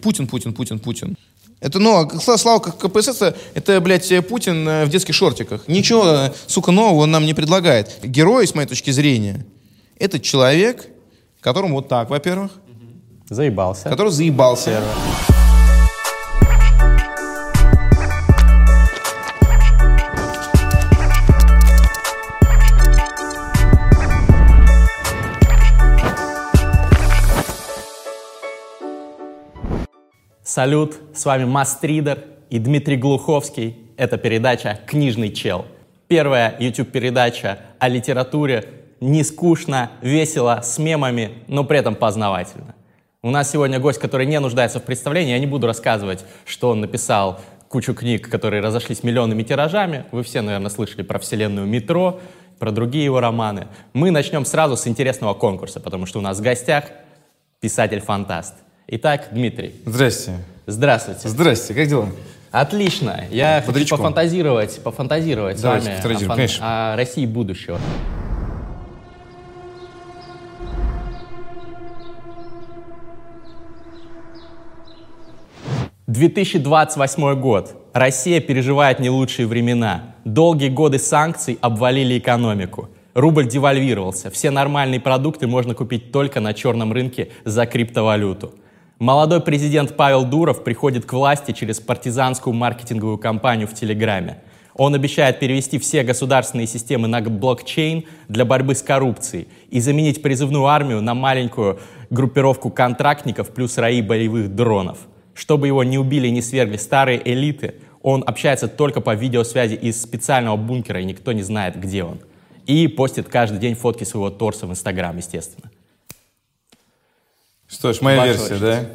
Путин, Путин, Путин, Путин. Это, ну, а слава КПСС, это, блядь, Путин э, в детских шортиках. Ничего, э, сука, нового он нам не предлагает. Герой, с моей точки зрения, это человек, которому вот так, во-первых. Заебался. Который заебался. Салют, с вами Мастридер и Дмитрий Глуховский. Это передача «Книжный чел». Первая YouTube-передача о литературе не скучно, весело, с мемами, но при этом познавательно. У нас сегодня гость, который не нуждается в представлении. Я не буду рассказывать, что он написал кучу книг, которые разошлись миллионными тиражами. Вы все, наверное, слышали про вселенную «Метро», про другие его романы. Мы начнем сразу с интересного конкурса, потому что у нас в гостях писатель-фантаст – Итак, Дмитрий. Здрасте. Здравствуйте. Здрасте, как дела? Отлично. Я Бодрячком. хочу пофантазировать, пофантазировать Давайте, с вами о, фан... о России будущего. «2028 год. Россия переживает не лучшие времена. Долгие годы санкций обвалили экономику. Рубль девальвировался. Все нормальные продукты можно купить только на черном рынке за криптовалюту. Молодой президент Павел Дуров приходит к власти через партизанскую маркетинговую кампанию в Телеграме. Он обещает перевести все государственные системы на блокчейн для борьбы с коррупцией и заменить призывную армию на маленькую группировку контрактников плюс раи боевых дронов. Чтобы его не убили и не свергли старые элиты, он общается только по видеосвязи из специального бункера, и никто не знает, где он. И постит каждый день фотки своего торса в Инстаграм, естественно. Что ж, моя версия, да?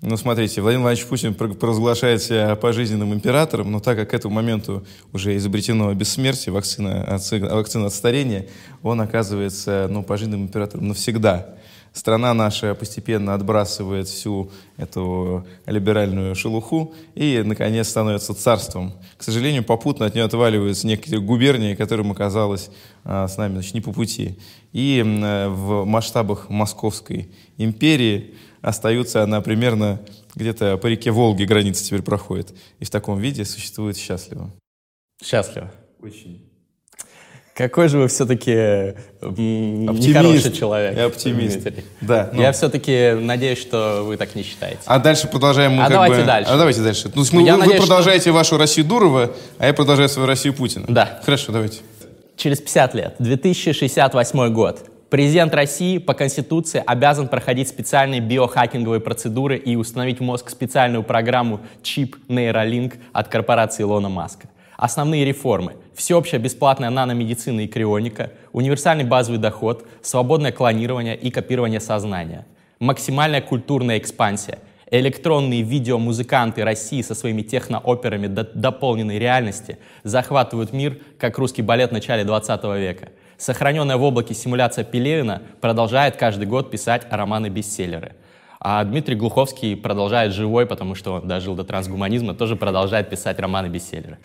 Ну, смотрите, Владимир Владимирович Путин провозглашает себя пожизненным императором, но так как к этому моменту уже изобретено бессмертие, вакцина от, вакцина от старения, он оказывается ну, пожизненным императором навсегда. Страна наша постепенно отбрасывает всю эту либеральную шелуху и, наконец, становится царством. К сожалению, попутно от нее отваливаются некоторые губернии, которым оказалось а, с нами значит, не по пути. И э, в масштабах Московской империи остаются она примерно где-то по реке Волги граница теперь проходит. И в таком виде существует счастливо. Счастливо. Очень. Какой же вы все-таки нехороший человек. Я оптимист. Дмитрий. Да. Ну. Я все-таки надеюсь, что вы так не считаете. А дальше продолжаем мы а как давайте бы... дальше. А давайте дальше. Ну, мы, вы, надеюсь, продолжаете что... вашу Россию Дурова, а я продолжаю свою Россию Путина. Да. Хорошо, давайте. Через 50 лет, 2068 год, президент России по Конституции обязан проходить специальные биохакинговые процедуры и установить в мозг специальную программу чип Neuralink от корпорации Илона Маска. Основные реформы – всеобщая бесплатная наномедицина и крионика, универсальный базовый доход, свободное клонирование и копирование сознания, максимальная культурная экспансия, электронные видеомузыканты России со своими технооперами до дополненной реальности захватывают мир, как русский балет в начале 20 века. Сохраненная в облаке симуляция Пелевина продолжает каждый год писать романы-бестселлеры – а Дмитрий Глуховский продолжает живой, потому что он дожил до трансгуманизма, тоже продолжает писать романы-бестселлеры.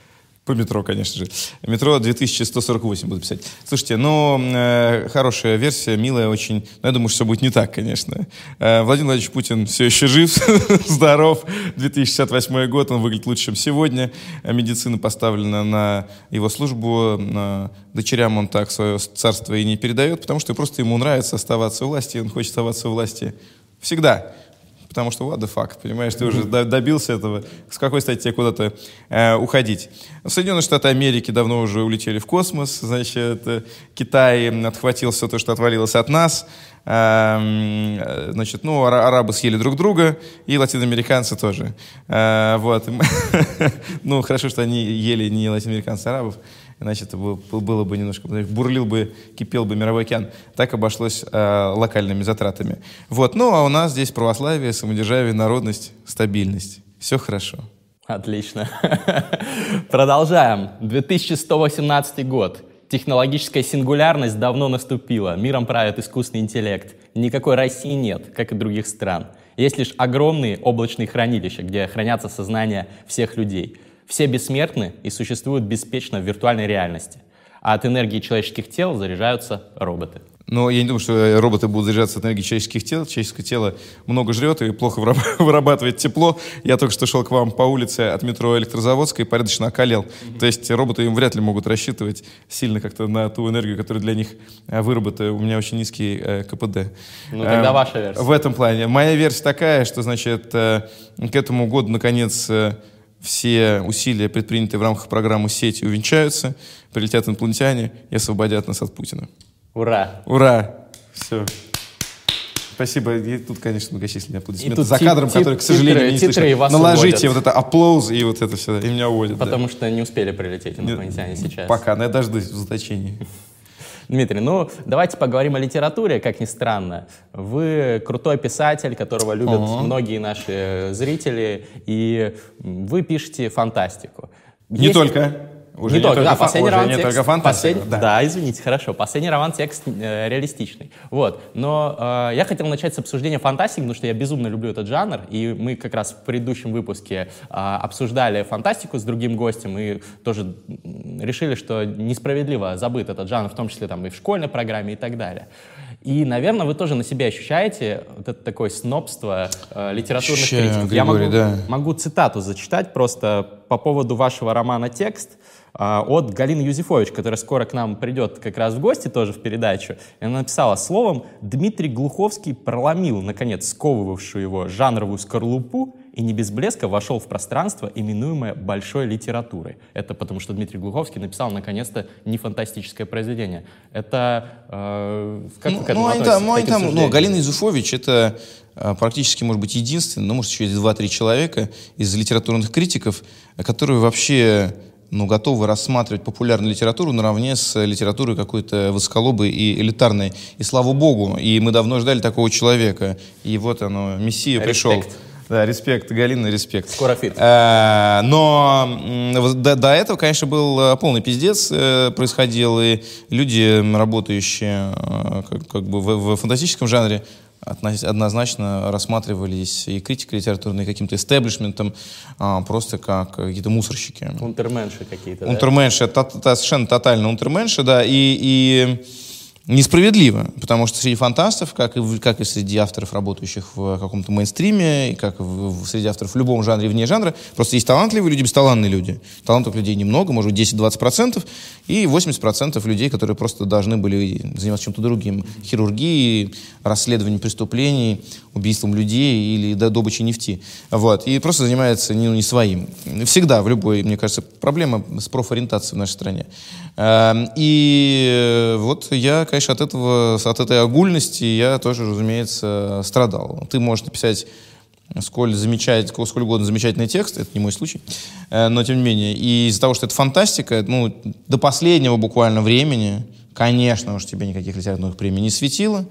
По метро, конечно же. Метро 2148 буду писать. Слушайте, ну, э, хорошая версия, милая очень. Но я думаю, что все будет не так, конечно. Э, Владимир Владимирович Путин все еще жив, здоров. 2068 год, он выглядит лучше, чем сегодня. Медицина поставлена на его службу. На дочерям он так свое царство и не передает, потому что просто ему нравится оставаться у власти, он хочет оставаться у власти всегда потому что what the fuck, понимаешь, ты уже добился этого, с какой стати тебе куда-то э, уходить. Соединенные Штаты Америки давно уже улетели в космос, значит, э, Китай отхватил все то, что отвалилось от нас, эм, э, значит, ну, арабы съели друг друга, и латиноамериканцы тоже. Э, вот. ну, хорошо, что они ели не латиноамериканцев, а арабов иначе это было, было бы немножко, бурлил бы, кипел бы мировой океан. Так обошлось э, локальными затратами. Вот. Ну, а у нас здесь православие, самодержавие, народность, стабильность. Все хорошо. Отлично. Продолжаем. 2118 год. Технологическая сингулярность давно наступила. Миром правит искусственный интеллект. Никакой России нет, как и других стран. Есть лишь огромные облачные хранилища, где хранятся сознания всех людей. Все бессмертны и существуют беспечно в виртуальной реальности, а от энергии человеческих тел заряжаются роботы. Но я не думаю, что роботы будут заряжаться от энергии человеческих тел. Человеческое тело много жрет и плохо вырабатывает тепло. Я только что шел к вам по улице от метро Электрозаводской и порядочно околел. Mm-hmm. То есть роботы им вряд ли могут рассчитывать сильно как-то на ту энергию, которую для них э, выработаю. У меня очень низкий э, КПД. Ну, тогда э, ваша версия. В этом плане. Моя версия такая, что, значит, э, к этому году, наконец, э, все усилия, предпринятые в рамках программы «Сети», увенчаются, прилетят инопланетяне и освободят нас от Путина. Ура! Ура! Все. Спасибо. И тут, конечно, многочисленные аплодисменты. За кадром, который, к сожалению, титры, не слышно. Наложите уводят. вот это аплоуз и вот это все, и меня уводят. Потому да. что не успели прилететь инопланетяне сейчас. Пока, но я дождусь в заточении. Дмитрий, ну давайте поговорим о литературе, как ни странно. Вы крутой писатель, которого любят О-о. многие наши зрители, и вы пишете фантастику. Не Есть... только. Уже не, не только, да, последний роман текст, только фантастика. Послед... Да. да, извините, хорошо. Последний роман текст э, реалистичный. Вот. Но э, я хотел начать с обсуждения фантастики, потому что я безумно люблю этот жанр, и мы как раз в предыдущем выпуске э, обсуждали фантастику с другим гостем, и тоже решили, что несправедливо забыт этот жанр, в том числе там и в школьной программе и так далее. И, наверное, вы тоже на себе ощущаете вот это такое снобство э, литературных Ощущаю, критиков. Григорий, я могу, да. могу цитату зачитать просто по поводу вашего романа «Текст». А, от Галины Юзефович, которая скоро к нам придет как раз в гости тоже в передачу. И она написала словом «Дмитрий Глуховский проломил, наконец, сковывавшую его жанровую скорлупу и не без блеска вошел в пространство, именуемое большой литературой. Это потому, что Дмитрий Глуховский написал, наконец-то, не фантастическое произведение. Это... Э, как ну, вы к этому ну, относитесь? Ну, там, ну, Галина Юзефович — это э, практически, может быть, единственный, ну, может, еще два-три человека из литературных критиков, которые вообще ну, готовы рассматривать популярную литературу наравне с литературой какой-то высоколобой и элитарной. И слава богу, и мы давно ждали такого человека. И вот оно, Мессия пришел. Да, респект, Галина, респект. Скоро feat. Э, но до, до этого, конечно, был э, полный пиздец э, происходил, и люди, работающие как, как бы в, в фантастическом жанре, однозначно рассматривались и критика литературная, и каким-то истеблишментом, а, просто как какие-то мусорщики. Унтерменши какие-то, Унтерменши, да? та, та, совершенно тотально унтерменши, да, и, и несправедливо, потому что среди фантастов, как и, как и среди авторов, работающих в каком-то мейнстриме, и как и в, среди авторов в любом жанре вне жанра, просто есть талантливые люди, бесталантные люди. Талантов людей немного, может быть, 10-20%, и 80% людей, которые просто должны были заниматься чем-то другим. Хирургией, расследованием преступлений, убийством людей или добычей нефти. Вот. И просто занимается не, не своим. Всегда, в любой, мне кажется, проблема с профориентацией в нашей стране. Эм, и вот я, конечно, от этого, от этой огульности я тоже, разумеется, страдал. Ты можешь написать сколь, замечать, сколь угодно замечательный текст, это не мой случай, э, но тем не менее. И из-за того, что это фантастика, ну, до последнего буквально времени, конечно уж тебе никаких литературных премий не светило,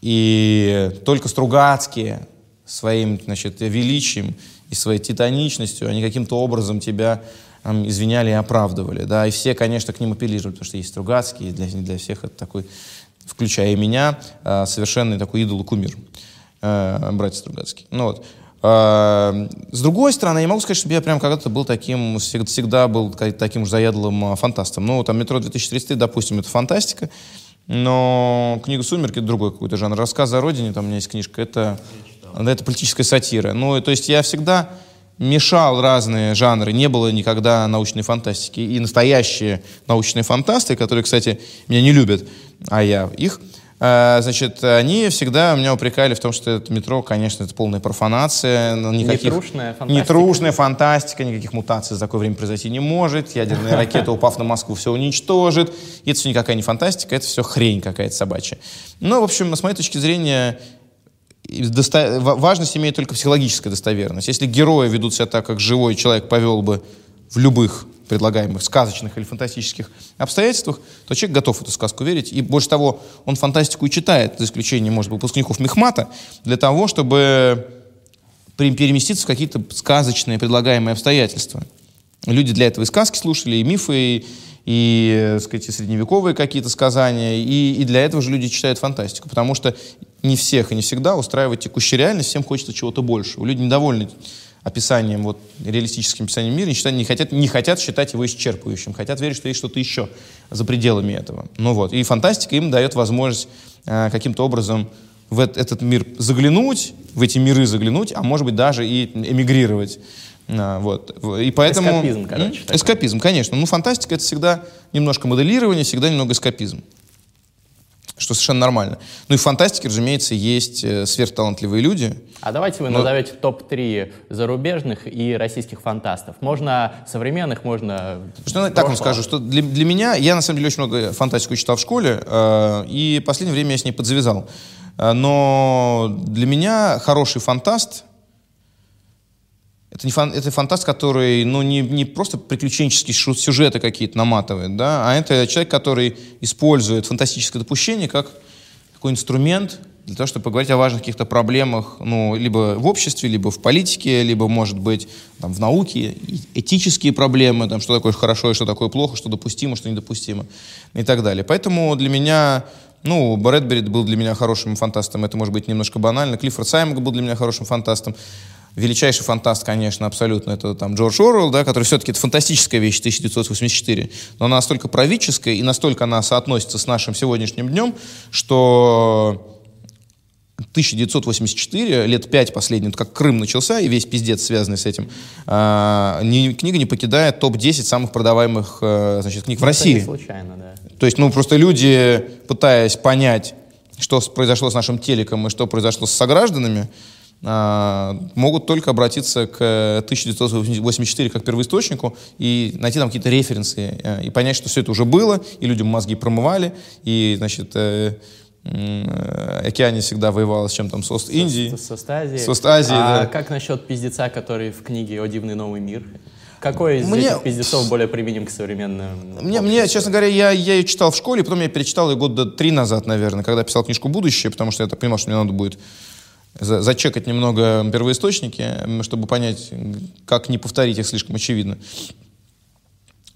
и только Стругацкие своим, значит, величием и своей титаничностью, они каким-то образом тебя извиняли и оправдывали. Да, и все, конечно, к ним апеллировали, потому что есть Стругацкий, и для, для всех это такой, включая и меня, а, совершенный такой идол и кумир, э, братья Стругацкий. Ну, вот. А, с другой стороны, я могу сказать, что я прям когда-то был таким, всегда был таким уж заядлым а, фантастом. Ну, там «Метро 2033», допустим, это фантастика, но книга «Сумерки» — другой какой-то жанр. «Рассказ о родине», там у меня есть книжка, это, это политическая сатира. Ну, то есть я всегда мешал разные жанры, не было никогда научной фантастики. И настоящие научные фантасты, которые, кстати, меня не любят, а я их, э, значит, они всегда меня упрекали в том, что это метро, конечно, это полная профанация. Никаких, нетрушная фантастика. Нетрушная фантастика, никаких мутаций за такое время произойти не может. Ядерная ракета, упав на Москву, все уничтожит. И это все никакая не фантастика, это все хрень какая-то собачья. Ну, в общем, с моей точки зрения, досто... важность имеет только психологическая достоверность. Если герои ведут себя так, как живой человек повел бы в любых предлагаемых сказочных или фантастических обстоятельствах, то человек готов эту сказку верить. И больше того, он фантастику и читает, за исключением, может быть, выпускников Мехмата, для того, чтобы переместиться в какие-то сказочные предлагаемые обстоятельства. Люди для этого и сказки слушали, и мифы, и, и сказать, и средневековые какие-то сказания, и, и для этого же люди читают фантастику, потому что не всех и не всегда устраивает текущая реальность, всем хочется чего-то большего. Люди недовольны описанием, вот, реалистическим описанием мира, не, не, хотят, не хотят считать его исчерпывающим, хотят верить, что есть что-то еще за пределами этого. Ну вот. И фантастика им дает возможность э, каким-то образом в этот мир заглянуть, в эти миры заглянуть, а может быть даже и эмигрировать. А, вот. И поэтому... Эскапизм, короче. Такой. Эскапизм, конечно. Ну, фантастика — это всегда немножко моделирование, всегда немного эскапизм. Что совершенно нормально. Ну и в фантастике, разумеется, есть э, сверхталантливые люди. А давайте вы Но... назовете топ-3 зарубежных и российских фантастов. Можно современных, можно... Что, так вам скажу, что для, для меня, я на самом деле очень много фантастику читал в школе, э, и в последнее время я с ней подзавязал. Э, но для меня хороший фантаст это, не фан, это фантаст, который ну, не, не просто приключенческие сюжеты какие-то наматывает, да, а это человек, который использует фантастическое допущение как такой инструмент для того, чтобы поговорить о важных каких-то проблемах, ну, либо в обществе, либо в политике, либо, может быть, там, в науке, этические проблемы, там, что такое хорошо и что такое плохо, что допустимо, что недопустимо и так далее. Поэтому для меня ну, Брэдбери был для меня хорошим фантастом, это может быть немножко банально. Клиффорд Саймонг был для меня хорошим фантастом. Величайший фантаст, конечно, абсолютно, это там Джордж Орвелл, да, который все-таки это фантастическая вещь, 1984, но она настолько правительская и настолько она соотносится с нашим сегодняшним днем, что 1984, лет пять последних, как Крым начался, и весь пиздец, связанный с этим, э, не, книга не покидает топ-10 самых продаваемых э, значит, книг в России. Не случайно, да. То есть, ну, просто люди, пытаясь понять, что произошло с нашим телеком и что произошло с согражданами, а, могут только обратиться к 1984 как первоисточнику и найти там какие-то референсы э, и понять, что все это уже было, и людям мозги промывали, и, значит, э, э, Океане всегда воевала с чем там, с Ост-Индией. С, с Ост-Азией. С Ост-Азией, а да. как насчет пиздеца, который в книге «О дивный новый мир»? Какой из мне... этих пиздецов более применим к современным? Мне, мне, честно говоря, я, я ее читал в школе, потом я перечитал ее года три назад, наверное, когда писал книжку «Будущее», потому что я так понимал, что мне надо будет зачекать немного первоисточники, чтобы понять, как не повторить их слишком очевидно.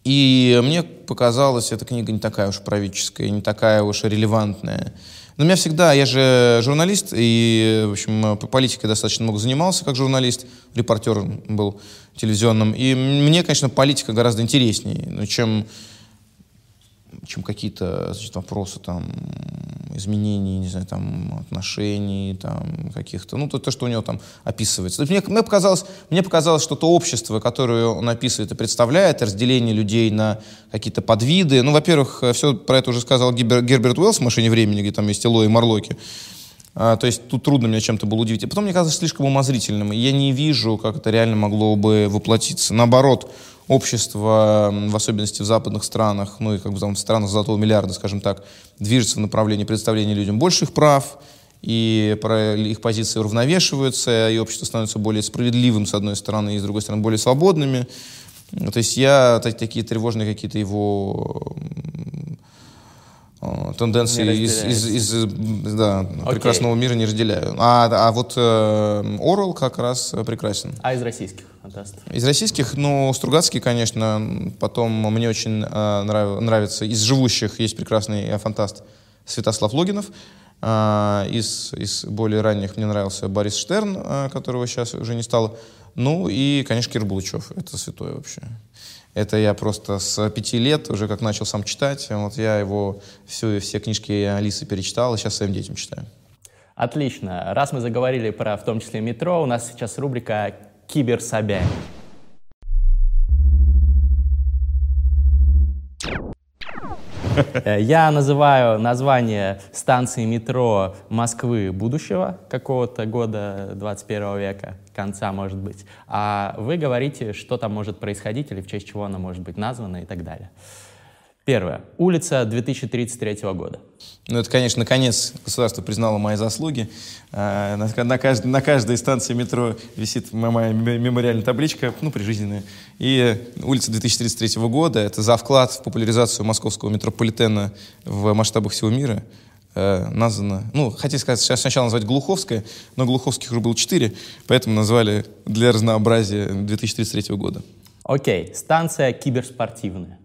И мне показалось, эта книга не такая уж правительская, не такая уж релевантная. Но меня всегда, я же журналист, и, в общем, политикой достаточно много занимался как журналист, репортер был телевизионным. И мне, конечно, политика гораздо интереснее, чем чем какие-то значит, вопросы там изменений, не знаю, там отношений, там каких-то, ну то, то, что у него там описывается. Мне, мне показалось, мне показалось, что то общество, которое он описывает и представляет, разделение людей на какие-то подвиды. Ну, во-первых, все про это уже сказал Гибер, Герберт Уэллс в «Машине времени», где там есть Эло и Марлоки. А, то есть тут трудно меня чем-то было удивить. И потом мне казалось слишком умозрительным. И я не вижу, как это реально могло бы воплотиться. Наоборот, общество, в особенности в западных странах, ну и как бы там, в странах золотого миллиарда, скажем так, движется в направлении предоставления людям больших прав, и их позиции уравновешиваются, и общество становится более справедливым, с одной стороны, и с другой стороны, более свободными. То есть я такие тревожные какие-то его Э, тенденции из, из, из да, okay. прекрасного мира не разделяю. А, а вот э, Орел как раз прекрасен. А из российских фантастов? Из российских, ну, Стругацкий, конечно. Потом мне очень э, нрав, нравится. Из живущих есть прекрасный фантаст Святослав Логинов. Э, из, из более ранних мне нравился Борис Штерн, э, которого сейчас уже не стало. Ну и, конечно, Кир Булычев. Это святой вообще. Это я просто с пяти лет уже как начал сам читать. Вот я его всю, все книжки Алисы перечитал, и сейчас своим детям читаю. Отлично. Раз мы заговорили про в том числе метро, у нас сейчас рубрика «Киберсобянь». я называю название станции метро Москвы будущего, какого-то года 21 века, конца, может быть. А вы говорите, что там может происходить или в честь чего она может быть названа и так далее. Первое. Улица 2033 года. Ну, это, конечно, наконец государство признало мои заслуги. А, на, на, кажд, на каждой станции метро висит моя мемориальная табличка, ну, прижизненная. И улица 2033 года — это за вклад в популяризацию московского метрополитена в масштабах всего мира э, названа, ну, хотели сказать, сейчас сначала назвать Глуховская, но Глуховских уже было четыре, поэтому назвали для разнообразия 2033 года. Окей, станция киберспортивная.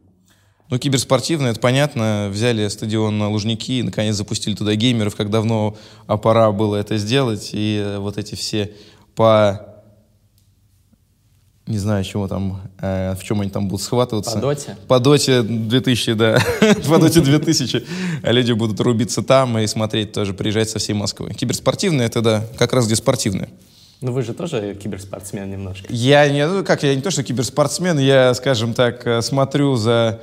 Ну, киберспортивно, это понятно. Взяли стадион Лужники и, наконец, запустили туда геймеров, как давно пора было это сделать. И вот эти все по не знаю, чего там, э, в чем они там будут схватываться. По доте? По доте 2000, да. По доте 2000 люди будут рубиться там и смотреть тоже, приезжать со всей Москвы. Киберспортивные, это да, как раз где спортивные. Ну вы же тоже киберспортсмен немножко. Я не, ну как, я не то, что киберспортсмен, я, скажем так, э, смотрю за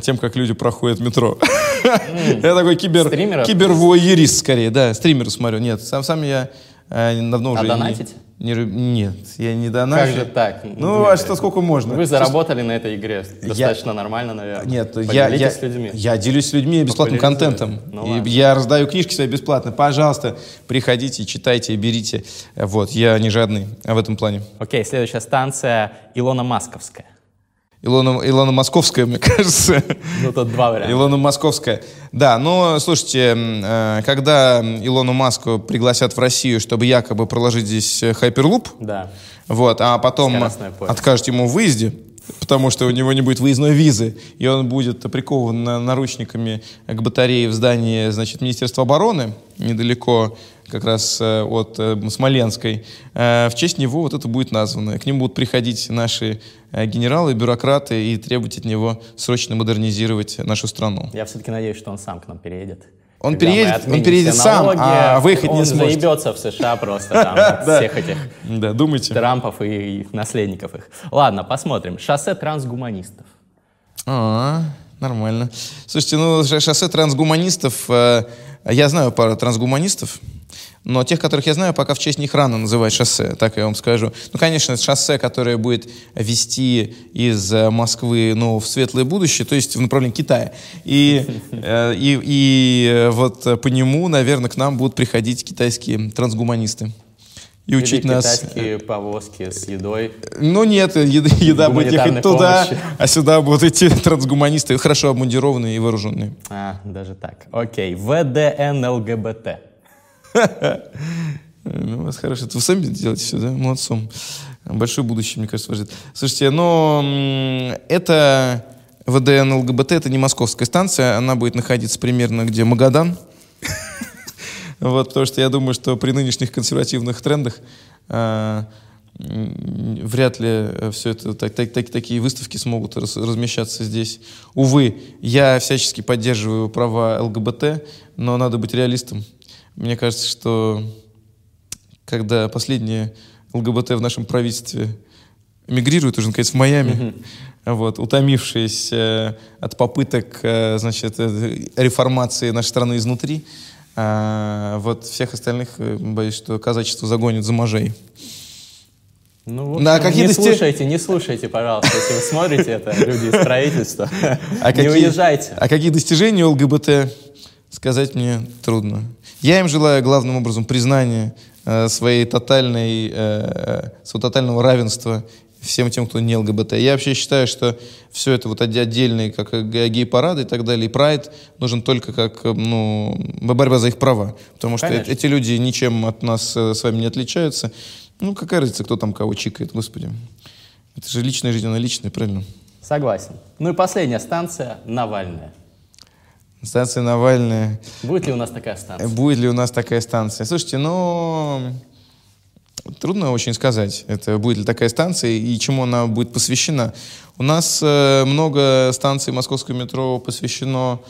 тем, как люди проходят метро. Я такой кибер, кибервуайерист скорее, да, стримеры смотрю. Нет, сам, сам я э, давно а уже... А донатите? Не, нет, я не донатил. Как же так? Ну, а что, сколько можно? Вы заработали на этой игре достаточно я, нормально, наверное. Нет, я, я, с людьми. я делюсь с людьми бесплатным контентом. Ну, и я раздаю книжки свои бесплатно. Пожалуйста, приходите, читайте, берите. Вот, я не жадный в этом плане. Окей, следующая станция Илона Масковская. Илона, Илона Московская, мне кажется. Ну, тут два варианта. Илона Московская. Да, но, слушайте, э, когда Илону Маску пригласят в Россию, чтобы якобы проложить здесь хайперлуп, да. вот, а потом откажут ему в выезде, потому что у него не будет выездной визы, и он будет прикован наручниками к батарее в здании, значит, Министерства обороны, недалеко как раз э, от э, Смоленской, э, в честь него вот это будет названо. К ним будут приходить наши генералы, бюрократы и требовать от него срочно модернизировать нашу страну. Я все-таки надеюсь, что он сам к нам переедет. Он переедет, он переедет сам, а выехать не сможет. Он заебется в США просто там от всех этих да, думайте. Трампов и наследников их. Ладно, посмотрим. Шоссе трансгуманистов. А, нормально. Слушайте, ну шоссе трансгуманистов, я знаю пару трансгуманистов, но тех, которых я знаю, пока в честь них рано называть шоссе, так я вам скажу. Ну, конечно, это шоссе, которое будет вести из э, Москвы ну, в светлое будущее, то есть в направлении Китая. И, э, и, и вот по нему, наверное, к нам будут приходить китайские трансгуманисты и учить Или нас... китайские повозки с едой. Ну нет, еда, еда будет ехать туда, помощи. а сюда будут идти трансгуманисты, хорошо обмундированные и вооруженные. А, даже так. Окей. ВДН ЛГБТ. Ну, у вас хорошо. Это вы сами делаете все, да? Молодцом. Большое будущее, мне кажется, вас ждет. Слушайте, но это ВДН ЛГБТ, это не московская станция, она будет находиться примерно где Магадан. Вот, потому что я думаю, что при нынешних консервативных трендах а, вряд ли все это, так, так, так, такие выставки смогут раз, размещаться здесь. Увы, я всячески поддерживаю права ЛГБТ, но надо быть реалистом. Мне кажется, что когда последние ЛГБТ в нашем правительстве эмигрируют уже, наконец, в Майами, mm-hmm. вот, утомившись э, от попыток, э, значит, э, реформации нашей страны изнутри, э, вот всех остальных, э, боюсь, что казачество загонит за можей. Ну, общем, На какие не дости... слушайте, не слушайте, пожалуйста, если вы смотрите это, люди из правительства, а не какие, уезжайте. А какие достижения у ЛГБТ, сказать мне трудно. Я им желаю главным образом признания э, своей тотальной, э, своего тотального равенства всем тем, кто не ЛГБТ. Я вообще считаю, что все это вот отдельные, как гей-парады и так далее, и прайд нужен только как ну, борьба за их права. Потому что Конечно. эти люди ничем от нас э, с вами не отличаются. Ну, какая разница, кто там кого чикает, господи. Это же личная жизнь, она личная, правильно? Согласен. Ну и последняя станция — Навальная. Станция Навальная. Будет ли у нас такая станция? Будет ли у нас такая станция? Слушайте, ну... Трудно очень сказать, это будет ли такая станция и чему она будет посвящена. У нас э, много станций московского метро посвящено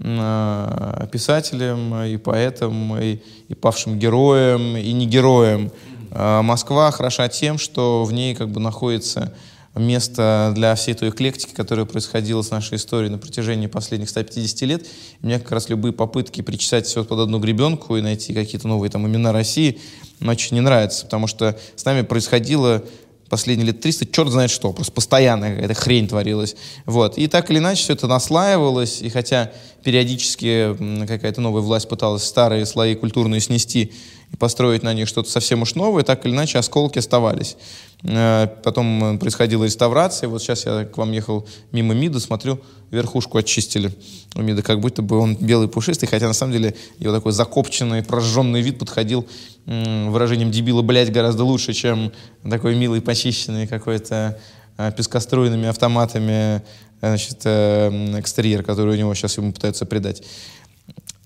э, писателям и поэтам, и, и павшим героям, и не героям. Э, Москва хороша тем, что в ней как бы находится место для всей той эклектики, которая происходила с нашей историей на протяжении последних 150 лет. И мне как раз любые попытки причесать все под одну гребенку и найти какие-то новые там имена России очень не нравятся, потому что с нами происходило последние лет 300, черт знает что, просто постоянно какая-то хрень творилась. Вот. И так или иначе все это наслаивалось, и хотя периодически какая-то новая власть пыталась старые слои культурные снести построить на них что-то совсем уж новое, так или иначе осколки оставались. Э, потом происходила реставрация. Вот сейчас я к вам ехал мимо МИДа, смотрю, верхушку очистили у МИДа, как будто бы он белый пушистый, хотя на самом деле его такой закопченный, прожженный вид подходил выражением дебила, блядь, гораздо лучше, чем такой милый, почищенный какой-то э, пескоструйными автоматами значит, э, экстерьер, который у него сейчас ему пытаются придать.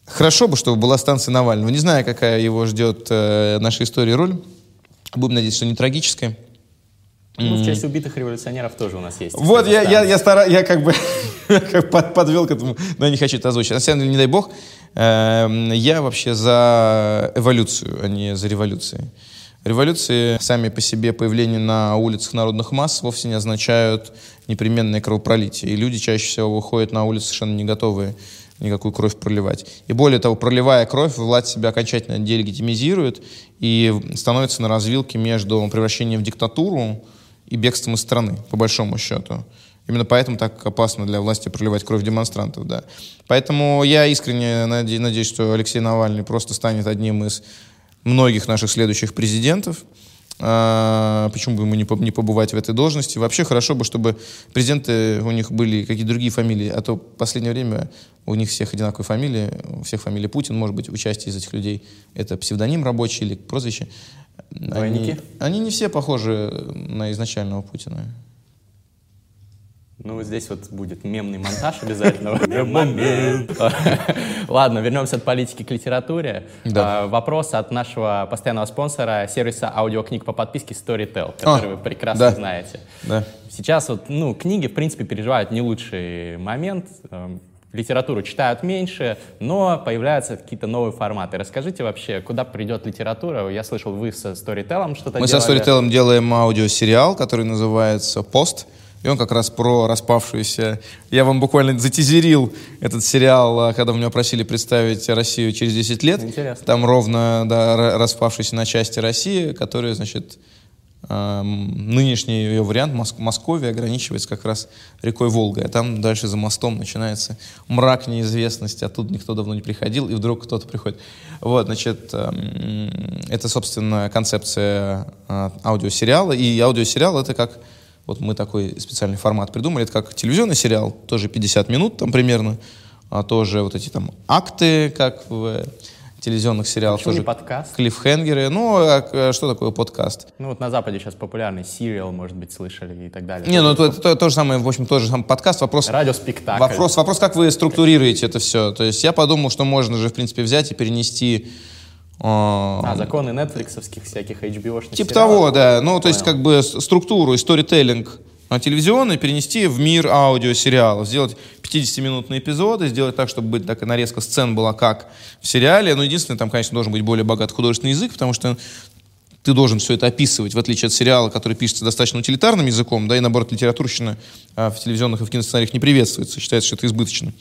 Хорошо бы, чтобы была станция Навального. Не знаю, какая его ждет наша история роль. Будем надеяться, что не трагическая. Ну, в честь убитых революционеров тоже у нас есть. Вот, я, я, я, стара, я как бы под, подвел к этому, но я не хочу это озвучить. На самом деле, не дай бог, э, я вообще за эволюцию, а не за революцией. Революции сами по себе появление на улицах народных масс вовсе не означают непременное кровопролитие. И люди чаще всего выходят на улицы совершенно не готовые никакую кровь проливать. И более того, проливая кровь, власть себя окончательно делегитимизирует и становится на развилке между превращением в диктатуру и бегством из страны, по большому счету. Именно поэтому так опасно для власти проливать кровь демонстрантов, да. Поэтому я искренне надеюсь, что Алексей Навальный просто станет одним из многих наших следующих президентов. А, почему бы ему не побывать в этой должности? Вообще хорошо бы, чтобы президенты у них были какие-то другие фамилии, а то в последнее время у них всех одинаковые фамилии, у всех фамилия Путин, может быть, участие из этих людей это псевдоним рабочий или прозвище. Двойники? Они, они не все похожи на изначального Путина. Ну, здесь вот будет мемный монтаж обязательно. Ладно, вернемся от политики к литературе. А, вопрос от нашего постоянного спонсора сервиса аудиокниг по подписке Storytel, который а, вы прекрасно знаете. Сейчас вот, ну, книги, в принципе, переживают не лучший момент. Эм, литературу читают меньше, но появляются какие-то новые форматы. Расскажите вообще, куда придет литература? Я слышал, вы со Storytel что-то Мы делали. со Storytel делаем аудиосериал, который называется «Пост». И он как раз про распавшуюся... Я вам буквально затизерил этот сериал, а, когда меня просили представить Россию через 10 лет. Интересно. Там ровно да, распавшаяся на части России, которая, значит, нынешний ее вариант Моск Московия ограничивается как раз рекой Волга, а там дальше за мостом начинается мрак неизвестности, оттуда никто давно не приходил, и вдруг кто-то приходит. Вот, значит, это, собственно, концепция а, аудиосериала, и аудиосериал — это как вот мы такой специальный формат придумали. Это как телевизионный сериал, тоже 50 минут там примерно, а тоже вот эти там акты, как в телевизионных сериалах. Почему тоже не подкаст? Клиффхенгеры. Ну, а, а что такое подкаст? Ну, вот на Западе сейчас популярный сериал, может быть, слышали и так далее. Не, ну, это, это, это то же самое, в общем, тоже самый подкаст. Вопрос... Радиоспектакль. Вопрос, вопрос, как вы структурируете это все. То есть я подумал, что можно же, в принципе, взять и перенести а, а, законы нетфликсовских всяких HBO-шных Типа того, да. Ну, то есть, как бы структуру и сторителлинг телевизионный перенести в мир аудиосериалов, сделать 50-минутные эпизоды, сделать так, чтобы быть такая нарезка сцен была как в сериале. Но единственное, там, конечно, должен быть более богат художественный язык, потому что ты должен все это описывать, в отличие от сериала, который пишется достаточно утилитарным языком, да, и наоборот, литературщина в телевизионных и в киносценариях не приветствуется, считается, что это избыточно.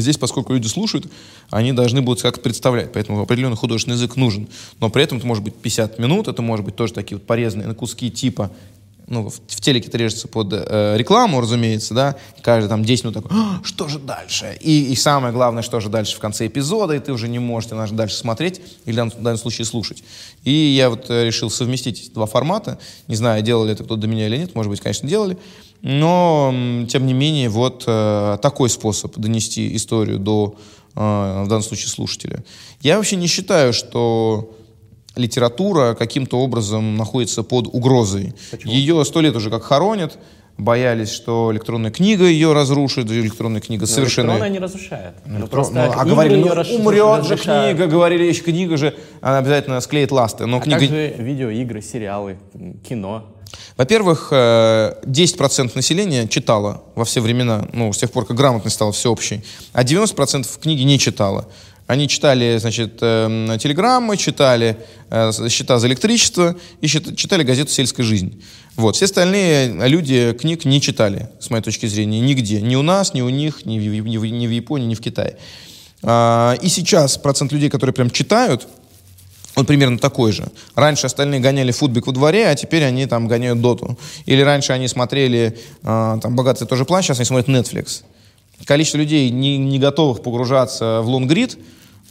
Здесь, поскольку люди слушают, они должны будут как-то представлять, поэтому определенный художественный язык нужен. Но при этом это может быть 50 минут, это может быть тоже такие вот порезанные на куски типа ну, в, в телеке это режется под э, рекламу, разумеется, да, каждый там 10 минут такой, «А, что же дальше? И, и самое главное, что же дальше в конце эпизода, и ты уже не можешь, нужно дальше смотреть или в данном, в данном случае слушать. И я вот э, решил совместить два формата, не знаю, делали это кто-то до меня или нет, может быть, конечно, делали, но, тем не менее, вот э, такой способ донести историю до, э, в данном случае, слушателя. Я вообще не считаю, что литература каким-то образом находится под угрозой. Почему? Ее сто лет уже как хоронят, боялись, что электронная книга ее разрушит, электронная книга но совершенно... Электронная не разрушает. Ну, ну, ну, а говорили, ну, расш... умрет же книга, говорили, еще книга же, она обязательно склеит ласты. Но а книга... как же видеоигры, сериалы, кино? Во-первых, 10% э, населения читало во все времена, ну, с тех пор, как грамотность стала всеобщей, а 90% книги не читало. Они читали, значит, э, телеграммы, читали э, счета за электричество и читали газету «Сельская жизнь». Вот. Все остальные люди книг не читали, с моей точки зрения, нигде. Ни у нас, ни у них, ни в, ни в, ни в Японии, ни в Китае. А, и сейчас процент людей, которые прям читают, он примерно такой же. Раньше остальные гоняли футбик во дворе, а теперь они там гоняют доту. Или раньше они смотрели э, там «Богатый тоже план», сейчас они смотрят Netflix. Количество людей, не, не готовых погружаться в лонгрид,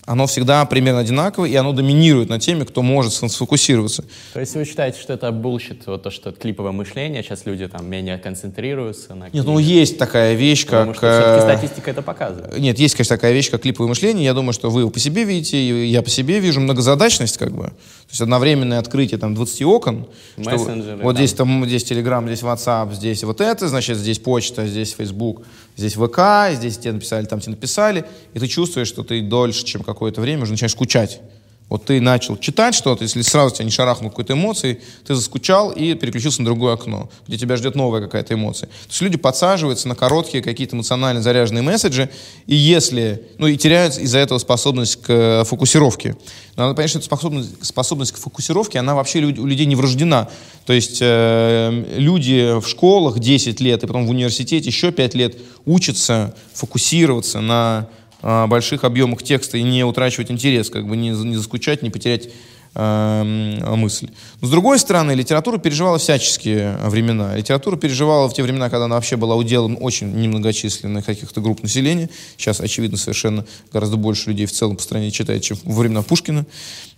оно всегда примерно одинаковое, и оно доминирует на теме, кто может сфокусироваться. То есть вы считаете, что это bullshit, вот то, что это клиповое мышление, сейчас люди там менее концентрируются на Нет, ну есть такая вещь, Потому как... Что все-таки э, статистика это показывает. Нет, есть, конечно, такая вещь, как клиповое мышление. Я думаю, что вы его по себе видите, я по себе вижу многозадачность, как бы. То есть одновременное открытие там 20 окон. Мессенджеры. Вот здесь там, здесь Telegram, здесь WhatsApp, здесь вот это, значит, здесь почта, здесь Facebook, здесь ВК, здесь тебе написали, там тебе написали, и ты чувствуешь, что ты дольше, чем какое-то время, уже начинаешь скучать. Вот ты начал читать что-то, если сразу тебя не шарахнул какой-то эмоцией, ты заскучал и переключился на другое окно, где тебя ждет новая какая-то эмоция. То есть люди подсаживаются на короткие какие-то эмоционально заряженные месседжи, и если, ну и теряют из-за этого способность к э, фокусировке. Надо понять, что эта способность, способность к фокусировке, она вообще у людей не врождена. То есть э, люди в школах 10 лет и потом в университете еще 5 лет учатся фокусироваться на э, больших объемах текста и не утрачивать интерес, как бы не, не заскучать, не потерять э, мысль. Но с другой стороны, литература переживала всяческие времена. Литература переживала в те времена, когда она вообще была уделом очень немногочисленных каких-то групп населения. Сейчас, очевидно, совершенно гораздо больше людей в целом по стране читает, чем во времена Пушкина.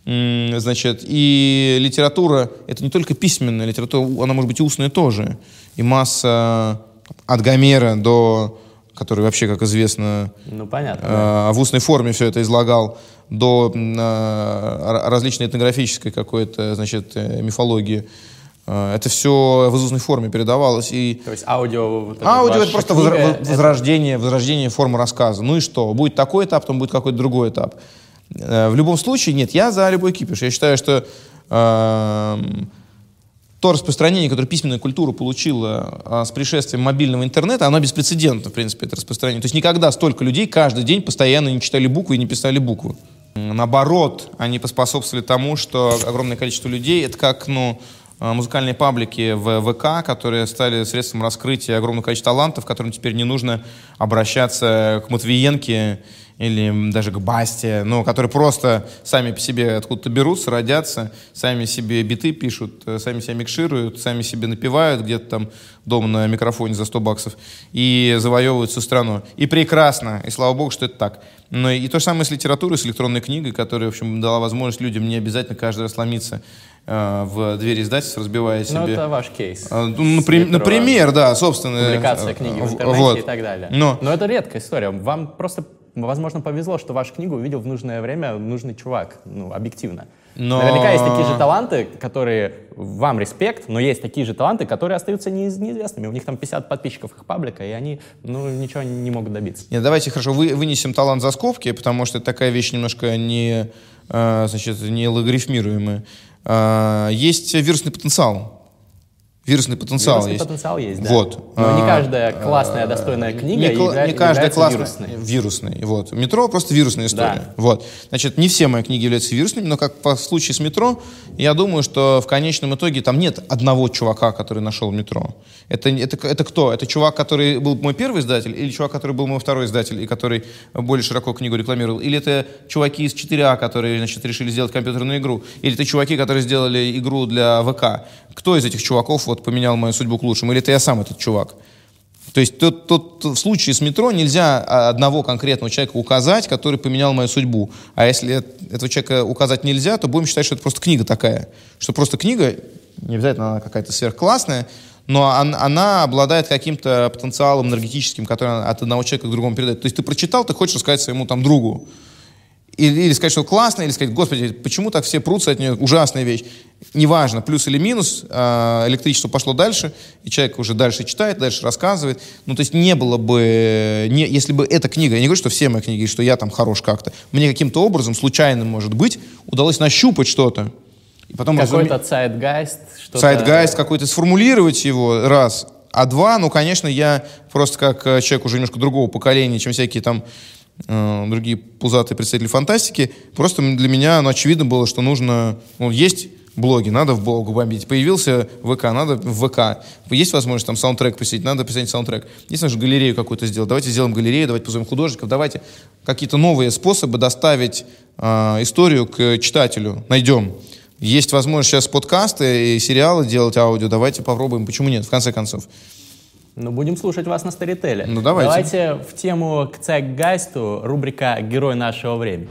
Значит, и литература, это не только письменная литература, она может быть и устная тоже. И масса от Гомера до который вообще, как известно, ну, понятно, э, да. в устной форме все это излагал, до э, различной этнографической какой-то, значит, э, мифологии. Э, это все в устной форме передавалось. И... То есть аудио... Вот аудио — это просто книга, возрождение, это... возрождение формы рассказа. Ну и что? Будет такой этап, потом будет какой-то другой этап. Э, в любом случае, нет, я за любой кипиш. Я считаю, что э, то распространение, которое письменная культура получила а, с пришествием мобильного интернета, оно беспрецедентно, в принципе, это распространение. То есть никогда столько людей каждый день постоянно не читали буквы и не писали буквы. Наоборот, они поспособствовали тому, что огромное количество людей, это как, ну, а, музыкальные паблики в ВК, которые стали средством раскрытия огромного количества талантов, которым теперь не нужно обращаться к Матвиенке или даже к Басте, ну, которые просто сами по себе откуда-то берутся, родятся, сами себе биты пишут, э, сами себя микшируют, сами себе напевают где-то там дома на микрофоне за 100 баксов и завоевывают всю страну. И прекрасно, и слава богу, что это так. Но и то же самое с литературой, с электронной книгой, которая, в общем, дала возможность людям не обязательно каждый раз ломиться э, в двери издательств, разбивая ну, себе... Ну, это ваш кейс. А, ну, например, например, да, собственно. Публикация книги в интернете вот. и так далее. Но, Но это редкая история. Вам просто возможно, повезло, что вашу книгу увидел в нужное время нужный чувак, ну, объективно. Но... Наверняка есть такие же таланты, которые вам респект, но есть такие же таланты, которые остаются неизвестными. У них там 50 подписчиков их паблика, и они ну, ничего не могут добиться. Нет, давайте хорошо вы, вынесем талант за скобки, потому что такая вещь немножко не, э, значит, не логарифмируемая. Э, есть вирусный потенциал вирусный потенциал вирусный есть. потенциал есть, да. Вот. Но не каждая классная, достойная книга не, не каждая классная вирусной. вирусной. Вот. Метро просто вирусная история. Да. Вот. Значит, не все мои книги являются вирусными, но как по случаю с метро, я думаю, что в конечном итоге там нет одного чувака, который нашел метро. Это, это, это кто? Это чувак, который был мой первый издатель, или чувак, который был мой второй издатель, и который более широко книгу рекламировал? Или это чуваки из 4А, которые, значит, решили сделать компьютерную игру? Или это чуваки, которые сделали игру для ВК? Кто из этих чуваков вот поменял мою судьбу к лучшему? Или это я сам этот чувак? То есть тот, тот, в случае с метро нельзя одного конкретного человека указать, который поменял мою судьбу. А если этого человека указать нельзя, то будем считать, что это просто книга такая. Что просто книга, не обязательно она какая-то сверхклассная, но она, она обладает каким-то потенциалом энергетическим, который от одного человека к другому передает. То есть ты прочитал, ты хочешь рассказать своему там другу. Или, или сказать, что классно, или сказать, господи, почему так все прутся от нее, ужасная вещь. Неважно, плюс или минус, э, электричество пошло дальше, и человек уже дальше читает, дальше рассказывает. Ну, то есть не было бы, не, если бы эта книга, я не говорю, что все мои книги, что я там хорош как-то, мне каким-то образом, случайным, может быть, удалось нащупать что-то. И потом Какой-то разуме... Zeitgeist. Zeitgeist какой-то, сформулировать его, раз. А два, ну, конечно, я просто как э, человек уже немножко другого поколения, чем всякие там Э, другие пузатые представители фантастики. Просто для меня ну, очевидно было, что нужно... Ну, есть блоги, надо в блог бомбить. Появился ВК, надо в ВК. Есть возможность там саундтрек посетить, надо писать саундтрек. Есть нашу галерею какую-то сделать. Давайте сделаем галерею, давайте позовем художников, давайте какие-то новые способы доставить э, историю к читателю. Найдем. Есть возможность сейчас подкасты и сериалы делать аудио. Давайте попробуем. Почему нет, в конце концов. Ну, будем слушать вас на Старителе. Ну, давайте. Давайте в тему к Цайгайсту рубрика «Герой нашего времени».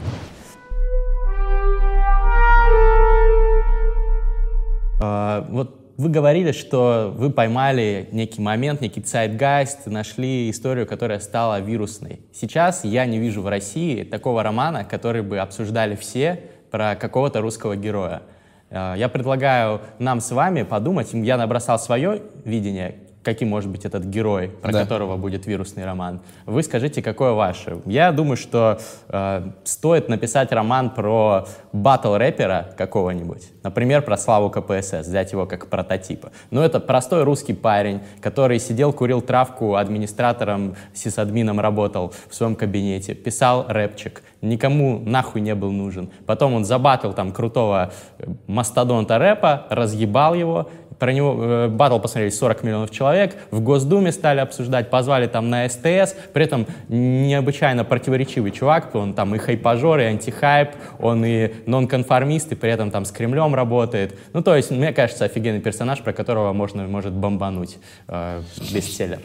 Uh, вот вы говорили, что вы поймали некий момент, некий цайтгайст, нашли историю, которая стала вирусной. Сейчас я не вижу в России такого романа, который бы обсуждали все про какого-то русского героя. Uh, я предлагаю нам с вами подумать, я набросал свое видение, каким может быть этот герой, про Да. которого будет вирусный роман. Вы скажите, какое ваше? Я думаю, что э, стоит написать роман про батл-рэпера какого-нибудь. Например, про Славу КПСС, взять его как прототипа. Ну, это простой русский парень, который сидел, курил травку, администратором, сисадмином работал в своем кабинете, писал рэпчик, никому нахуй не был нужен. Потом он забатил там крутого э, мастодонта рэпа, разъебал его, про него э, батл посмотрели 40 миллионов человек, в Госдуме стали обсуждать, позвали там на СТС, при этом необычайно противоречивый чувак, он там и хайпажор, и антихайп, он и нонконформист, и при этом там с Кремлем работает. Ну, то есть, мне кажется, офигенный персонаж, про которого можно, может бомбануть э, бестселлер.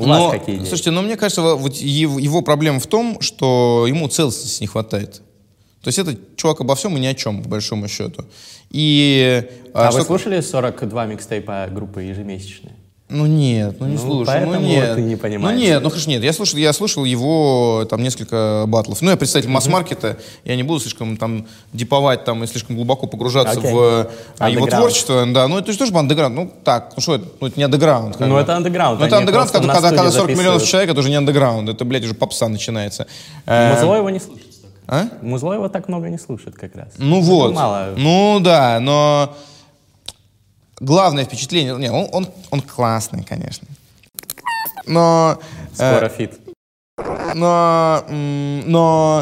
У Но, вас какие идеи? Слушайте, ну мне кажется, во- вот его, его проблема в том, что ему целостности не хватает. То есть это чувак обо всем и ни о чем, по большому счету. И... а вы что- слушали 42 микстейпа группы ежемесячные? Ну нет, ну не Ну, слушай, ну поэтому нет. ты не Ну понимаешь. нет, ну хорошо, нет, я слушал, я слушал его там несколько батлов. Ну я представитель масс-маркета, я не буду слишком там диповать там и слишком глубоко погружаться Окей. в а, его творчество. Да, ну это же тоже андеграунд. Ну так, ну что это, ну это не андеграунд. Ну, это андеграунд, Ну это андеграунд, когда, когда, когда студии 40 миллионов человек, это уже не андеграунд, это, блядь, уже попса начинается. Музло его не слушает. А? Музло его так много не слушает как раз. Ну Это вот. Мало. Ну да, но главное впечатление, не, он, он, он классный, конечно. Но, э, Скоро фит. но, но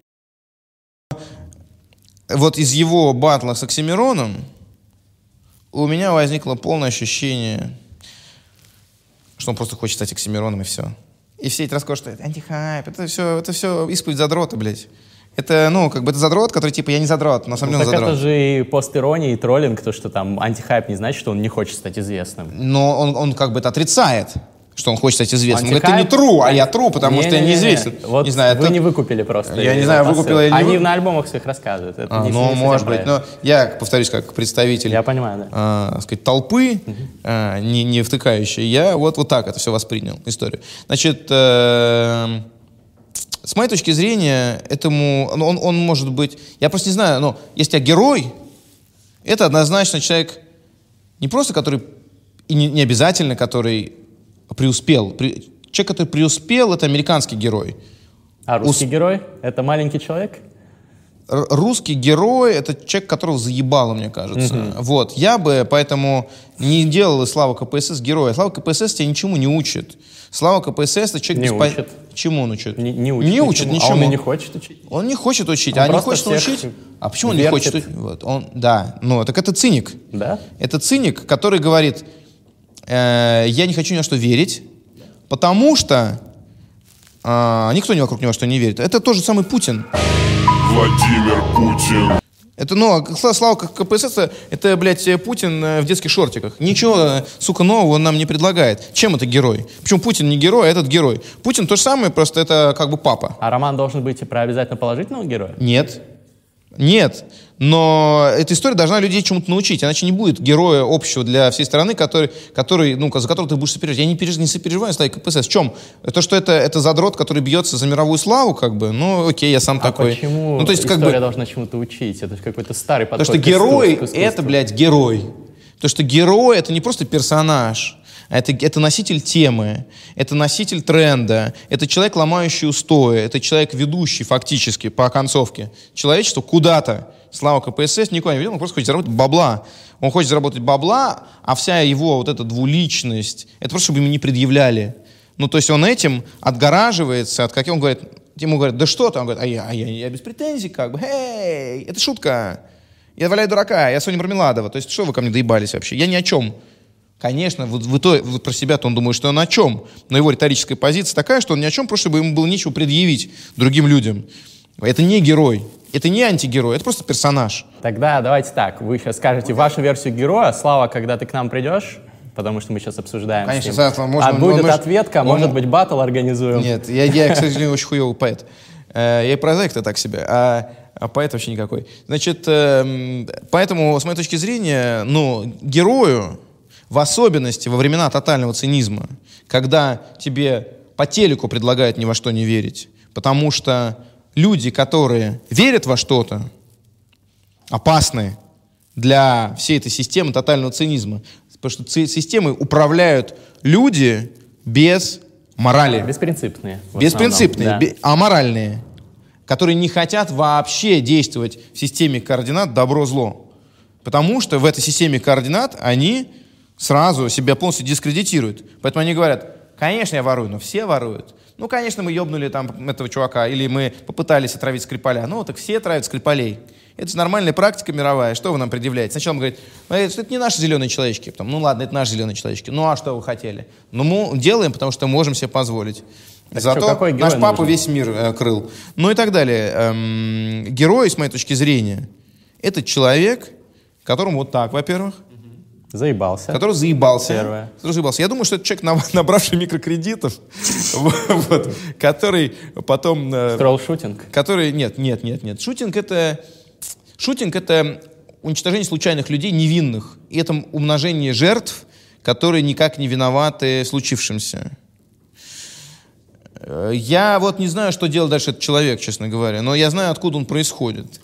вот из его батла с Оксимироном у меня возникло полное ощущение, что он просто хочет стать Оксимироном и все. И все эти рассказы, что это антихайп, это все, это все исповедь задрота, блядь. Это, ну, как бы это задрот, который типа, я не задрот, на самом деле так задрот. это же и постирония, и троллинг, то, что там антихайп не значит, что он не хочет стать известным. Но он, он как бы это отрицает, что он хочет стать известным. Он говорит, Антихайп- ты не true, а я true, потому что я Не-не-не-не. неизвестен. Вот не знаю, вы это- не выкупили просто. Я не знаю, выкупил я или не Они вы- на альбомах своих рассказывают. Это А, не- ну, не может быть. правильно. Но я, повторюсь, как представитель Я понимаю, да. а, сказать, толпы, а, не, не втыкающий, я вот, вот так это все воспринял, историю. Значит, э, с моей точки зрения, этому, ну, он, он может быть, я просто не знаю, но если у тебя герой, это однозначно человек не просто который, и не, не обязательно который преуспел. При- человек, который преуспел, это американский герой. А русский герой — это маленький человек? Русский герой это человек, которого заебало, мне кажется. Вот. Я бы поэтому не делал из Слава КПСС героя. Слава КПСС тебя ничему не учит. Слава КПСС это человек Не беспо- учит. Чему он учит? Не, не учит. Не учит ничему. А он и не хочет учить. Он не хочет учить. Он а не хочет учить? А почему он не вертит. хочет учить? Вот, он, да, ну, так это циник. Да? Это циник, который говорит, э, я не хочу ни во что верить, потому что а, никто не вокруг него что не верит. Это тот же самый Путин. Владимир Путин. Это, ну, а Сла- Слава как КПСС, это, блядь, Путин э, в детских шортиках. Ничего, э, сука, нового он нам не предлагает. Чем это герой? Почему Путин не герой, а этот герой? Путин то же самое, просто это как бы папа. А роман должен быть и про обязательно положительного героя? Нет. Нет. Но эта история должна людей чему-то научить, иначе не будет героя общего для всей страны, который, который, ну, за которого ты будешь сопереживать. Я не, переж- не сопереживаю с КПСС. В чем? То, что это, это задрот, который бьется за мировую славу, как бы, ну, окей, я сам А такой. почему ну, то есть, как история бы, должна чему-то учить? Это же какой-то старый подход Потому что герой это, блядь, герой. Потому что герой это не просто персонаж, это, это носитель темы, это носитель тренда, это человек, ломающий устои, это человек, ведущий фактически по концовке человечество куда-то. Слава КПСС никуда не ведет, он просто хочет заработать бабла. Он хочет заработать бабла, а вся его вот эта двуличность, это просто, чтобы ему не предъявляли. Ну, то есть он этим отгораживается от каких... Он говорит, ему говорят, да что ты? Он говорит, а я, а я, я без претензий, как бы, эй, это шутка. Я валяю дурака, я Соня Мармеладова. То есть что вы ко мне доебались вообще? Я ни о чем. Конечно, вот, в итоге, вот про себя-то он думает, что он о чем. Но его риторическая позиция такая, что он ни о чем, просто чтобы ему было нечего предъявить другим людям. Это не герой, это не антигерой, это просто персонаж. Тогда давайте так, вы сейчас скажете вашу версию героя. Слава, когда ты к нам придешь, потому что мы сейчас обсуждаем Конечно, с ним. Слава, можно- а будет мы ответка, он- может быть, батл организуем. Нет, я, я, к сожалению, очень хуевый поэт. Э, Я и прозаик-то так себе, а, а поэт вообще никакой. Значит, эм, поэтому, с моей точки зрения, ну, герою, в особенности во времена тотального цинизма, когда тебе по телеку предлагают ни во что не верить, потому что люди, которые верят во что-то, опасны для всей этой системы тотального цинизма, Потому что системой управляют люди без морали. Беспринципные. Беспринципные, да. бе- аморальные, которые не хотят вообще действовать в системе координат добро-зло. Потому что в этой системе координат они сразу себя полностью дискредитируют. Поэтому они говорят, конечно, я ворую, но все воруют. Ну, конечно, мы ебнули там этого чувака, или мы попытались отравить Скрипаля. Ну, так все травят Скрипалей. Это же нормальная практика мировая. Что вы нам предъявляете? Сначала он говорит, «Ну, это, не наши зеленые человечки. Потом, ну ладно, это наши зеленые человечки. Ну а что вы хотели? Ну мы делаем, потому что можем себе позволить. Так Зато что, какой наш папа нужен? весь мир э, крыл. Ну и так далее. Эм, герой, с моей точки зрения, это человек, которому вот так, во-первых, Заебался. который заебался. Первое. Который заебался. Я думаю, что это человек, набравший микрокредитов, вот, который потом... э, Строил шутинг. Который... Нет, нет, нет, нет. Шутинг это... Шутинг это уничтожение случайных людей, невинных. И это умножение жертв, которые никак не виноваты в случившемся. Э, Я вот не знаю, что делал дальше этот человек, честно говоря, но я знаю, откуда он происходит.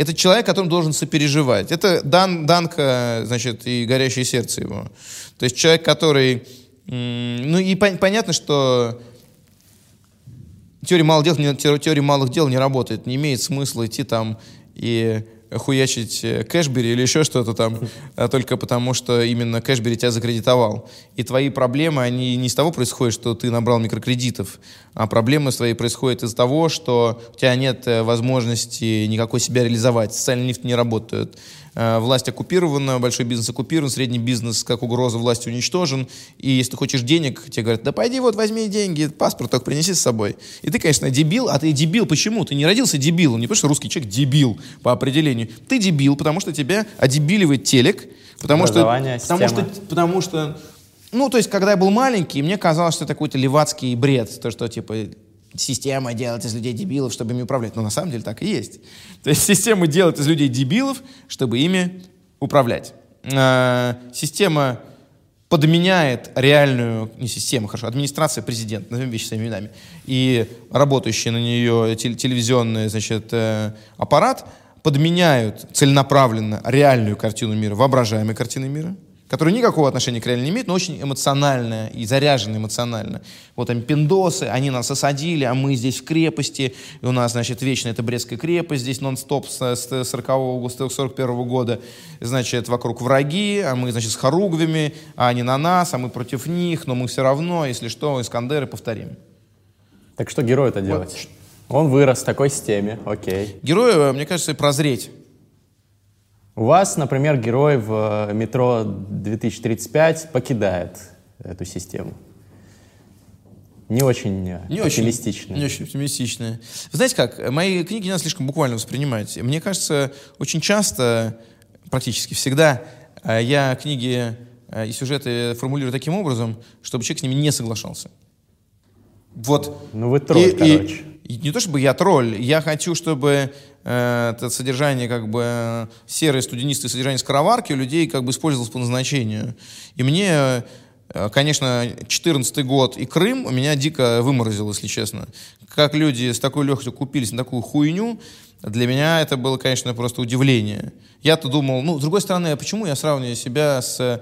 Это человек, которым должен сопереживать. Это Дан, Данка, значит, и горящее сердце его. То есть человек, который... Ну и пон- понятно, что теория малых дел, теория малых дел не работает. Не имеет смысла идти там и хуячить э, Кэшбери или еще что-то там, а только потому, что именно Кэшбери тебя закредитовал. И твои проблемы, они не с того происходят, что ты набрал микрокредитов, а проблемы свои происходят из того, что у тебя нет э, возможности никакой себя реализовать. Социальные лифты не работают. Э, Власть оккупирована, большой бизнес оккупирован, средний бизнес как угроза власти уничтожен. И если ты хочешь денег, тебе говорят, да пойди вот возьми деньги, паспорт только принеси с собой. И ты, конечно, дебил, а ты дебил почему? Ты не родился дебилом, не потому что русский человек дебил по определению. Ты дебил, потому что тебя одебиливает телек, потому что, потому что, потому что, ну, то есть, когда я был маленький, мне казалось, что это какой-то левацкий бред, то, что, типа, система делает из людей дебилов, чтобы ими управлять. Но на самом деле так и есть. То есть система делает из людей дебилов, чтобы ими управлять. Э, Система подменяет реальную, не система, хорошо, администрация президента, назовем вещи своими именами, и работающий на нее тел- телевизионный, значит, э, аппарат подменяют целенаправленно реальную картину мира воображаемой картиной мира, которая никакого отношения к реальной не имеет, но очень эмоциональная и заряжена эмоционально. Вот там пиндосы, они нас осадили, а мы здесь в крепости, и у нас, значит, вечно это Брестская крепость, здесь нон-стоп с, с 40 августа 41 года, значит, вокруг враги, а мы, значит, с хоругвями, а они на нас, а мы против них, но мы все равно, если что, Искандеры повторим. Так что герой это делать? Он вырос в такой системе, окей. Герою, мне кажется, прозреть. У вас, например, герой в э, метро 2035 покидает эту систему. Не очень Не очень, оптимистично. не очень оптимистичная. Вы знаете как, мои книги не надо слишком буквально воспринимать. Мне кажется, очень часто, практически всегда, э, я книги э, и сюжеты формулирую таким образом, чтобы человек с ними не соглашался. Вот. Ну вы тролль, И- и- короче. и не то чтобы я тролль, я хочу, чтобы это содержание как бы э, серое студенистое содержание скороварки у людей как бы использовалось по назначению. И мне, э, конечно, 14 год и Крым у меня дико выморозил, если честно. Как люди с такой легкостью купились на такую хуйню, для меня это было, конечно, просто удивление. Я-то думал, ну, с другой стороны, а почему я сравниваю себя с э,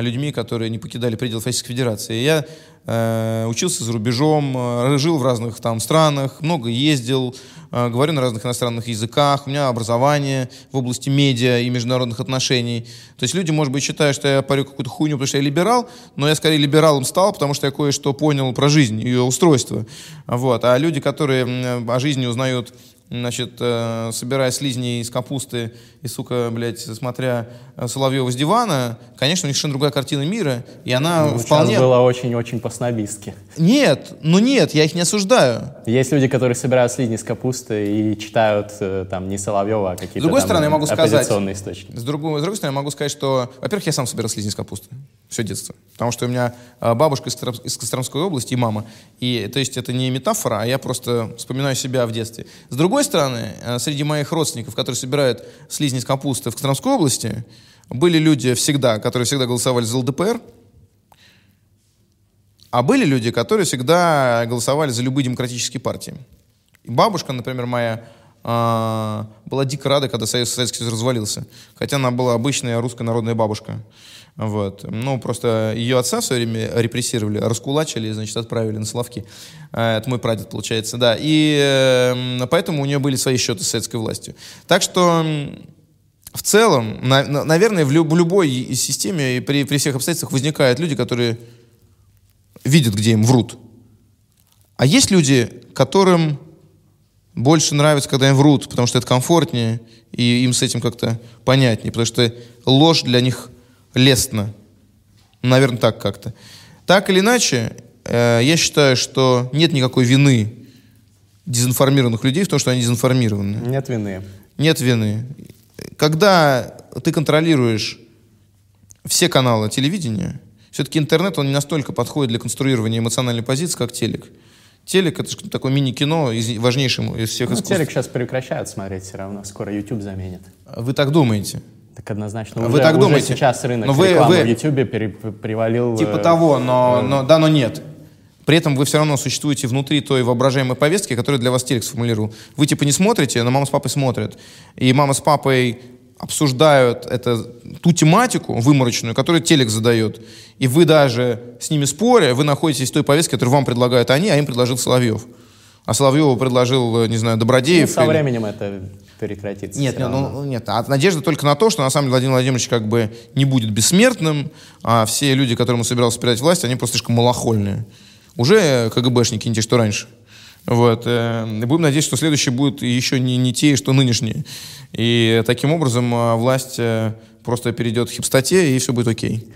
людьми, которые не покидали пределы Российской Федерации? Я э, учился за рубежом, э, жил в разных там странах, много ездил, э, говорю на разных иностранных языках, у меня образование в области медиа и международных отношений. То есть люди, может быть, считают, что я парю какую-то хуйню, потому что я либерал, но я скорее либералом стал, потому что я кое-что понял про жизнь, ее устройство. Вот. А люди, которые о жизни узнают значит, э, собирая слизни из капусты и, сука, блядь, смотря э, Соловьева с дивана, конечно, у них совершенно другая картина мира, и она Ну, вполне... Было очень-очень по-снобистски. Нет, ну нет, я их не осуждаю. Есть люди, которые собирают слизни с капусты и читают э, там не Соловьева, а какие-то С другой там стороны, я могу сказать- источники. С другой, с другой стороны, я могу сказать, что, во-первых, я сам собирал слизни из капусты все детство. Потому что у меня э, бабушка из, Костромской области и мама. И, то есть это не метафора, а я просто вспоминаю себя в детстве. С другой стороны, э, среди моих родственников, которые собирают слизни из капусты в Костромской области, были люди всегда, которые всегда голосовали за ЛДПР, а были люди, которые всегда голосовали за любые демократические партии. И бабушка, например, моя, а, была дико рада, когда Советский Союз развалился. Хотя она была обычная русская народная бабушка. Вот. Ну, просто ее отца в свое время репрессировали, раскулачили, значит, отправили на Соловки. А, Это мой прадед, получается, да. И э, поэтому у нее были свои счеты с советской властью. Так что в целом, на- на- наверное, в, в любой системе и при, при всех обстоятельствах возникают люди, которые видят, где им врут. А есть люди, которым больше нравится, когда им врут, потому что это комфортнее, и им с этим как-то понятнее, потому что ложь для них лестна. Наверное, так как-то. Так или иначе, э, я считаю, что нет никакой вины дезинформированных людей в том, что они дезинформированы. Нет вины. Нет вины. Когда ты контролируешь все каналы телевидения, все-таки интернет, он не настолько подходит для конструирования эмоциональной позиции, как телек. Телек — это же такое мини-кино из важнейшим из всех Ну, искусств. телек сейчас прекращают смотреть все равно. Скоро YouTube заменит. Вы так думаете? Так однозначно. А Уже, вы так уже думаете? сейчас рынок Но вы- рекламы вы- в YouTube пере- привалил... Типа э, того, но, но да, но нет. При этом вы все равно существуете внутри той воображаемой повестки, которую для вас телек сформулировал. Вы типа не смотрите, но мама с папой смотрят. И мама с папой обсуждают это, ту тематику выморочную, которую телек задает. И вы даже с ними споря, вы находитесь в той повестке, которую вам предлагают они, а им предложил Соловьев. А Соловьеву предложил, э, не знаю, ну, Добродеев. со или- временем это прекратится. Нет, нет, ну, нет. А надежда только на то, что на самом деле Владимир Владимирович как бы не будет бессмертным, а все люди, которым он собирался передать власть, они просто слишком малохольные. Уже КГБшники, не те, что раньше. Вот. э, и Будем надеяться, что следующие будут еще не, не те, что нынешние. И таким образом э, власть э, просто перейдет к хипстоте, и все будет окей.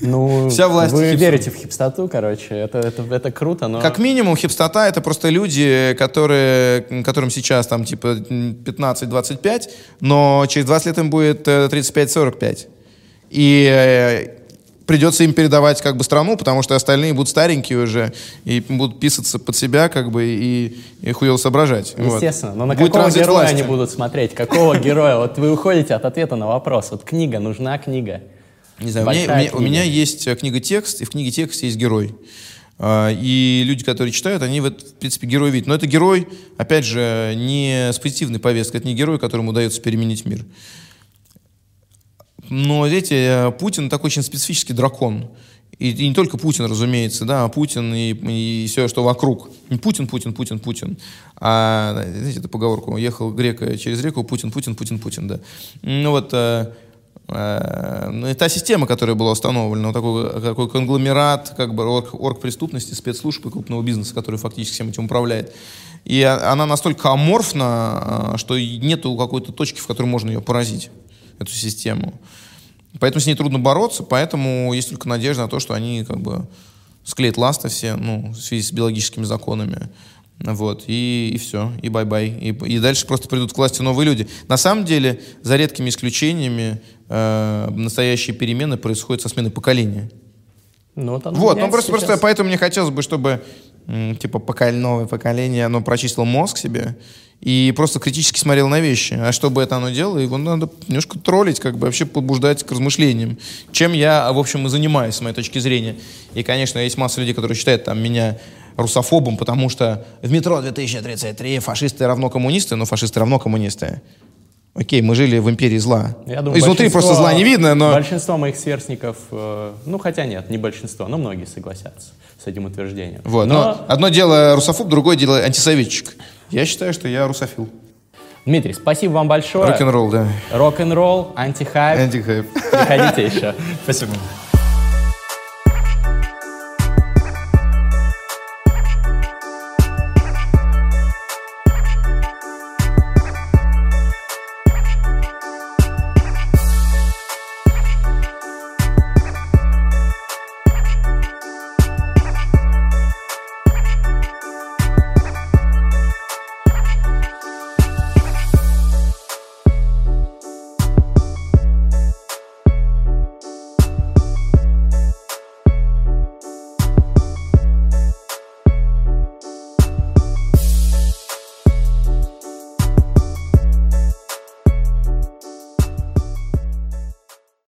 Ну, Вся власть вы хипстер. верите в хипстоту, короче. Это, это, это круто, но... Как минимум, хипстота — это просто люди, которые, которым сейчас там типа м, 15-25, но через 20 лет им будет э, 35-45. И э, придется им передавать как бы страну, потому что остальные будут старенькие уже и будут писаться под себя как бы и, и хуево соображать. Вот. Естественно. Но на Будет какого героя власти. они будут смотреть? Какого героя? Вот вы уходите от ответа на вопрос. Вот книга, нужна книга. Не знаю, у меня, Большая у меня- у меня есть э, книга текст, и в книге текст есть герой. А, И люди, которые читают, они, в, это, в принципе, герой видят. Но это герой, опять же, не с позитивной повесткой, это не герой, которому удается переменить мир. Но, видите, э, Путин такой очень специфический дракон. И, и не только Путин, разумеется, да, а Путин и, и все, что вокруг. Не Путин, Путин, Путин, Путин. А, знаете, эту поговорку, ехал грека через реку, Путин, Путин, Путин, Путин, да. Ну вот, э, э, ну, и та система, которая была установлена, вот такой, такой конгломерат, как бы орг, оргпреступности, спецслужб и крупного бизнеса, который фактически всем этим управляет. И она настолько аморфна, а, что нету какой-то точки, в которой можно ее поразить, эту систему. Поэтому с ней трудно бороться, поэтому есть только надежда на то, что они как бы склеят ласты все, ну, в связи с биологическими законами. Вот, и, и все, и bye-bye. И, и дальше просто придут к власти новые люди. На самом деле, за редкими исключениями, э, настоящие перемены происходят со сменой поколения. Ну, вот, Вот, ну просто, просто поэтому мне хотелось бы, чтобы типа поколе- новое поколение, оно прочистило мозг себе и просто критически смотрело на вещи. А чтобы это оно делало, его надо немножко троллить, как бы вообще побуждать к размышлениям. Чем я, в общем, и занимаюсь, с моей точки зрения. И, конечно, есть масса людей, которые считают там меня русофобом, потому что в метро 2033 фашисты равно коммунисты, но фашисты равно коммунисты. Окей, мы жили в империи зла. Я думаю, Изнутри просто зла не видно, но... Большинство моих сверстников, э, ну хотя нет, не большинство, но многие согласятся с этим утверждением. Вот. Но, Но, одно дело русофоб, другое дело антисоветчик. Я считаю, что я русофил. Дмитрий, спасибо вам большое. Рок-н-ролл, да. Рок-н-ролл, антихайп. Антихайп. Приходите еще. Спасибо.